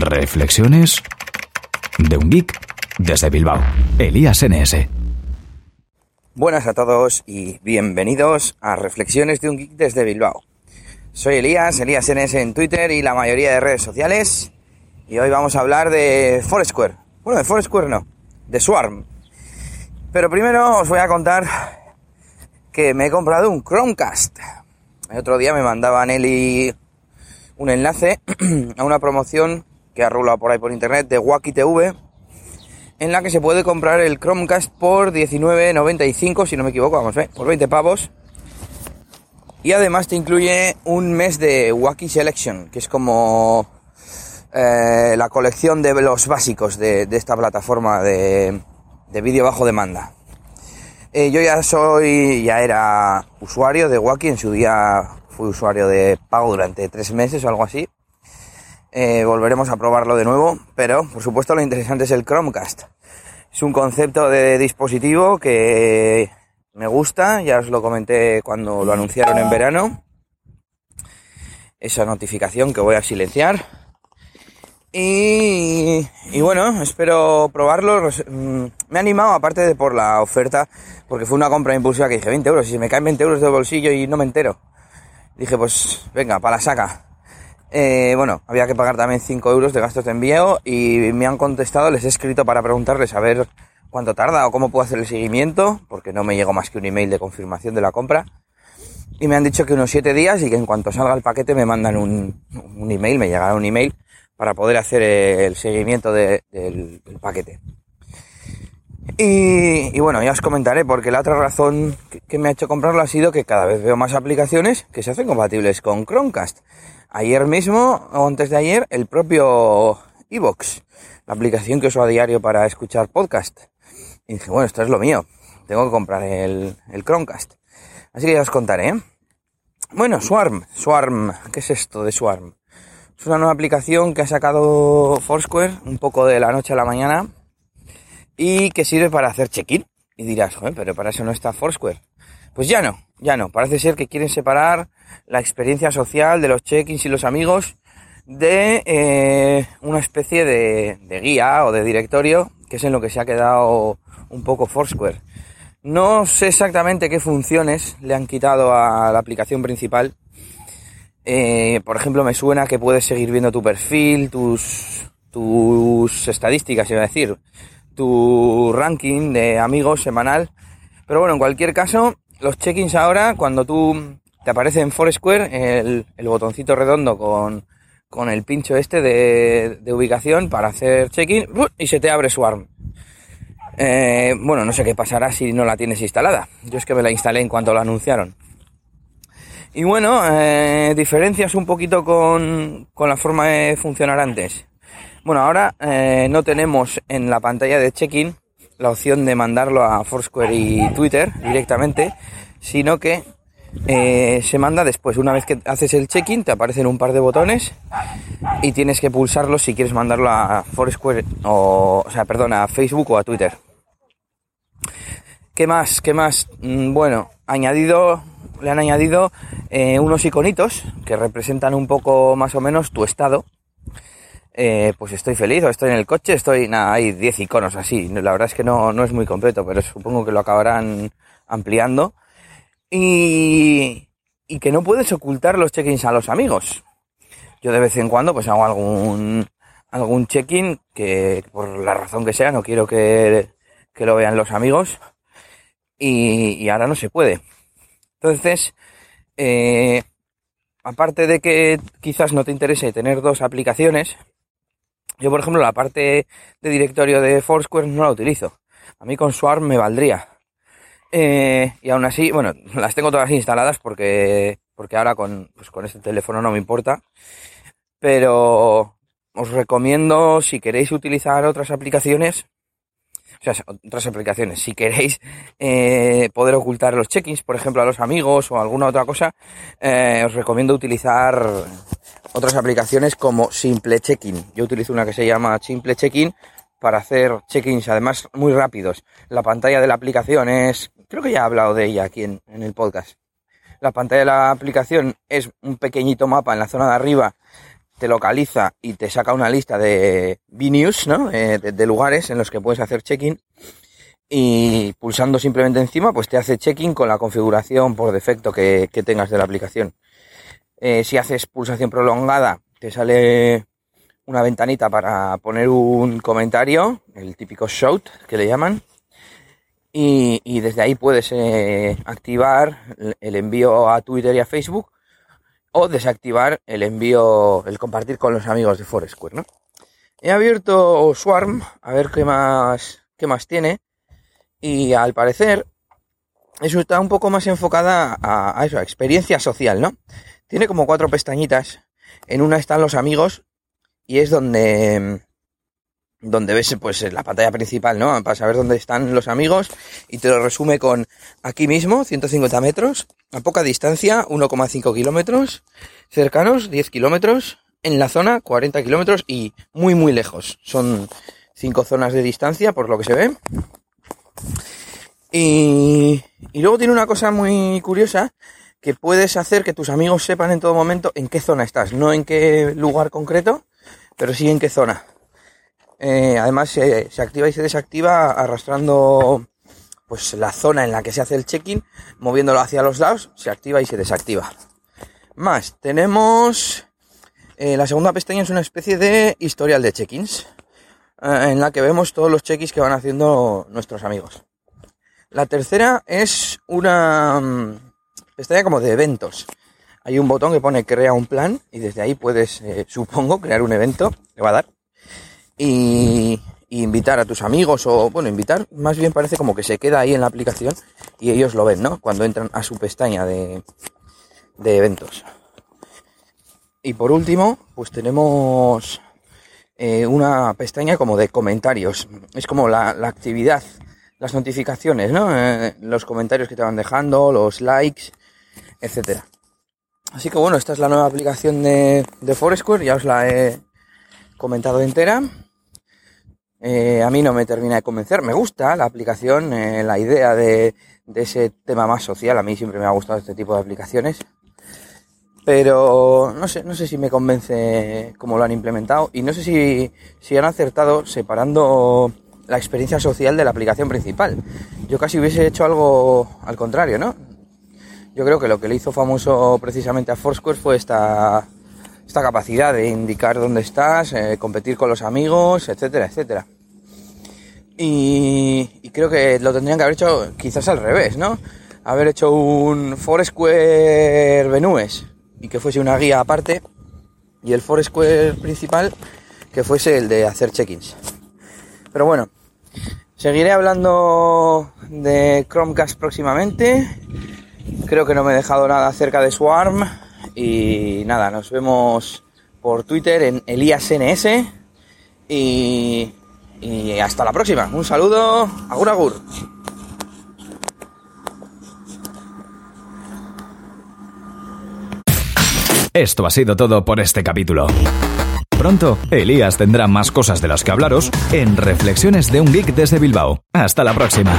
Reflexiones de un geek desde Bilbao. Elías NS. Buenas a todos y bienvenidos a Reflexiones de un geek desde Bilbao. Soy Elías, Elías NS en Twitter y la mayoría de redes sociales. Y hoy vamos a hablar de Foursquare. Bueno, de Foursquare no, de Swarm. Pero primero os voy a contar que me he comprado un Chromecast. El otro día me mandaba Nelly un enlace a una promoción que ha rulado por ahí por internet de Wacky TV en la que se puede comprar el Chromecast por 19.95 si no me equivoco, vamos, ¿eh? por 20 pavos. Y además te incluye un mes de Wacky Selection, que es como eh, la colección de los básicos de, esta plataforma de, de vídeo bajo demanda. Eh, yo ya soy, ya era usuario de Wacky, en su día fui usuario de pago durante tres meses o algo así. Eh, volveremos a probarlo de nuevo, pero por supuesto lo interesante es el Chromecast. Es un concepto de dispositivo que me gusta, ya os lo comenté cuando lo anunciaron en verano. Esa notificación que voy a silenciar. Y, bueno, espero probarlo. Mm, me ha animado, aparte de por la oferta, porque fue una compra impulsiva que dije 20 euros. Si me caen 20 euros de bolsillo y no me entero. Dije, pues venga, para la saca. Eh, bueno, había que pagar también 5 euros de gastos de envío y me han contestado, les he escrito para preguntarles a ver cuánto tarda o cómo puedo hacer el seguimiento, porque no me llegó más que un email de confirmación de la compra. Y me han dicho que unos 7 días y que en cuanto salga el paquete me mandan un, un email, me llegará un email para poder hacer el seguimiento del, paquete. Y, bueno, ya os comentaré, porque la otra razón que, me ha hecho comprarlo ha sido que cada vez veo más aplicaciones que se hacen compatibles con Chromecast. Ayer mismo, o antes de ayer, el propio Evox, la aplicación que uso a diario para escuchar podcast. Y dije, bueno, esto es lo mío, tengo que comprar el, el Chromecast. Así que ya os contaré. ¿eh? Bueno, Swarm, Swarm, ¿qué es esto de Swarm? Es una nueva aplicación que ha sacado Foursquare un poco de la noche a la mañana y que sirve para hacer check-in. Y dirás, joder, pero para eso no está Foursquare. Pues ya no, ya no. Parece ser que quieren separar la experiencia social de los check-ins y los amigos de eh, una especie de, guía o de directorio, que es en lo que se ha quedado un poco Foursquare. No sé exactamente qué funciones le han quitado a la aplicación principal, eh, por ejemplo, me suena que puedes seguir viendo tu perfil, tus, tus estadísticas, iba a decir, tu ranking de amigos semanal. Pero bueno, en cualquier caso, los check-ins ahora, cuando tú te aparece en Foursquare el, el botoncito redondo con, con el pincho este de, de ubicación para hacer check-in y se te abre Swarm. Eh, bueno, no sé qué pasará si no la tienes instalada. Yo es que me la instalé en cuanto la anunciaron. Y bueno, eh, diferencias un poquito con, con, la forma de funcionar antes. Bueno, ahora eh, no tenemos en la pantalla de check-in la opción de mandarlo a Foursquare y Twitter directamente, sino que eh, se manda después. Una vez que haces el check-in, te aparecen un par de botones y tienes que pulsarlos si quieres mandarlo a Foursquare o, o sea, perdón, a Facebook o a Twitter. ¿Qué más? ¿Qué más? Mm, bueno, añadido le han añadido eh, unos iconitos que representan un poco más o menos tu estado. Eh, pues estoy feliz o estoy en el coche, estoy, nada, hay 10 iconos así. La verdad es que no, no es muy completo, pero supongo que lo acabarán ampliando. Y, y que no puedes ocultar los check-ins a los amigos. Yo de vez en cuando pues hago algún, algún check-in que por la razón que sea no quiero que, que lo vean los amigos. Y, y ahora no se puede. Entonces, eh, aparte de que quizás no te interese tener dos aplicaciones, yo por ejemplo la parte de directorio de Foursquare no la utilizo. A mí con Swarm me valdría. Eh, y aún así, bueno, las tengo todas instaladas porque, porque ahora con, pues con este teléfono no me importa. Pero os recomiendo, si queréis utilizar otras aplicaciones, o sea, otras aplicaciones. Si queréis eh, poder ocultar los check-ins, por ejemplo, a los amigos o alguna otra cosa, eh, os recomiendo utilizar otras aplicaciones como Simple Check-in. Yo utilizo una que se llama Simple Check-in para hacer check-ins, además muy rápidos. La pantalla de la aplicación es, creo que ya he hablado de ella aquí en, en el podcast. La pantalla de la aplicación es un pequeñito mapa en la zona de arriba te localiza y te saca una lista de venues, ¿no? Eh, de, lugares en los que puedes hacer check-in y pulsando simplemente encima, pues te hace check-in con la configuración por defecto que, tengas de la aplicación. Eh, si haces pulsación prolongada, te sale una ventanita para poner un comentario, el típico shout que le llaman, y, y desde ahí puedes eh, activar el envío a Twitter y a Facebook o desactivar el envío, el compartir con los amigos de Foursquare, ¿no? He abierto Swarm a ver qué más, qué más tiene y al parecer eso está un poco más enfocada a, a eso, a experiencia social, ¿no? Tiene como cuatro pestañitas. En una están los amigos y es donde donde ves pues la pantalla principal, ¿no? Para saber dónde están los amigos y te lo resume con aquí mismo, 150 metros, a poca distancia, 1,5 kilómetros, cercanos, 10 kilómetros, en la zona, 40 kilómetros y muy muy lejos. Son cinco zonas de distancia, por lo que se ve. Y, y luego tiene una cosa muy curiosa, que puedes hacer que tus amigos sepan en todo momento en qué zona estás, no en qué lugar concreto, pero sí en qué zona. Eh, además se, se, activa y se desactiva arrastrando pues la zona en la que se hace el check-in, moviéndolo hacia los lados, se activa y se desactiva. Más, tenemos eh, la segunda pestaña es una especie de historial de check-ins, eh, en la que vemos todos los check-ins que van haciendo nuestros amigos. La tercera es una um, pestaña como de eventos. Hay un botón que pone crea un plan y desde ahí puedes, eh, supongo, crear un evento, le va a dar y, invitar a tus amigos o, bueno, invitar, más bien parece como que se queda ahí en la aplicación y ellos lo ven, ¿no? Cuando entran a su pestaña de, de eventos. Y por último, pues tenemos eh, una pestaña como de comentarios. Es como la, la actividad, las notificaciones, ¿no? Eh, los comentarios que te van dejando, los likes, etcétera. Así que bueno, esta es la nueva aplicación de, de Foursquare, ya os la he comentado entera. Eh, a mí no me termina de convencer. Me gusta la aplicación, eh, la idea de, ese tema más social. A mí siempre me ha gustado este tipo de aplicaciones. Pero no sé, no sé si me convence cómo lo han implementado. Y no sé si, si han acertado separando la experiencia social de la aplicación principal. Yo casi hubiese hecho algo al contrario, ¿no? Yo creo que lo que le hizo famoso precisamente a Foursquare fue esta, esta capacidad de indicar dónde estás, eh, competir con los amigos, etcétera, etcétera. Y, creo que lo tendrían que haber hecho quizás al revés, ¿no? Haber hecho un Foursquare Venues y que fuese una guía aparte y el Foursquare principal que fuese el de hacer check-ins. Pero bueno, seguiré hablando de Chromecast próximamente. Creo que no me he dejado nada acerca de Swarm. Y nada, nos vemos por Twitter en ElíasNS. Y, y hasta la próxima. Un saludo. Agur agur. Esto ha sido todo por este capítulo. Pronto, Elías tendrá más cosas de las que hablaros en Reflexiones de un Geek desde Bilbao. Hasta la próxima.